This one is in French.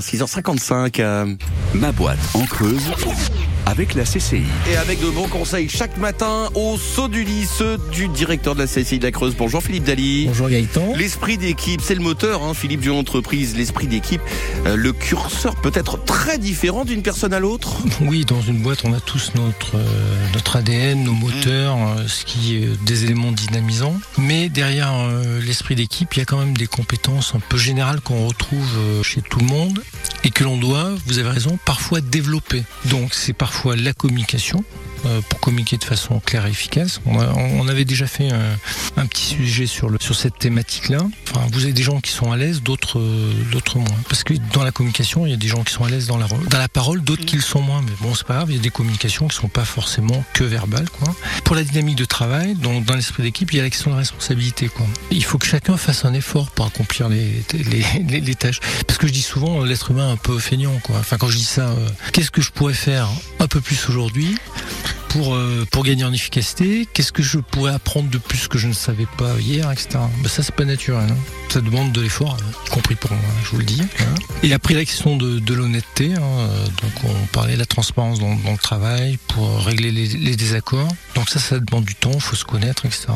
6h55. euh, Ma boîte en Creuse avec la CCI. et avec de bons conseils chaque matin au saut du lit, ceux du directeur de la CCI de la Creuse. Bonjour Philippe Dali. Bonjour Gaëtan. L'esprit d'équipe, c'est le moteur, hein, Philippe, d'une entreprise. L'esprit d'équipe, euh, le curseur peut être très différent d'une personne à l'autre. Oui, dans une boîte, on a tous notre, euh, notre ADN, nos moteurs, euh, ce qui est des éléments dynamisants. Mais derrière euh, l'esprit d'équipe, il y a quand même des compétences un peu générales qu'on retrouve euh, chez tout le monde et que l'on doit, vous avez raison, parfois développer. Donc c'est parfois la communication pour communiquer de façon claire et efficace. On, avait déjà fait un, petit sujet sur, sur cette thématique-là. Enfin, vous avez des gens qui sont à l'aise, d'autres euh, d'autres moins. Parce que dans la communication, il y a des gens qui sont à l'aise dans la, dans la parole, d'autres qui le sont moins. Mais bon, c'est pas grave, il y a des communications qui sont pas forcément que verbales. Pour la dynamique de travail, dans l'esprit d'équipe, il y a la question de responsabilité. Quoi. Il faut que chacun fasse un effort pour accomplir les, les, tâches. Parce que je dis souvent, euh, l'être humain un peu feignant. Enfin, quand je dis ça, euh, qu'est-ce que je pourrais faire un peu plus aujourd'hui pour, euh, pour gagner en efficacité, qu'est-ce que je pourrais apprendre de plus que je ne savais pas hier, etc. Ben ça, c'est pas naturel. hein. Ça demande de l'effort, hein, y compris pour moi, je vous le dis. voilà. Et après, la question de, l'honnêteté. hein, euh, donc, on parlait de la transparence dans, dans le travail pour régler les, les désaccords. Donc ça, ça demande du temps, il faut se connaître, etc.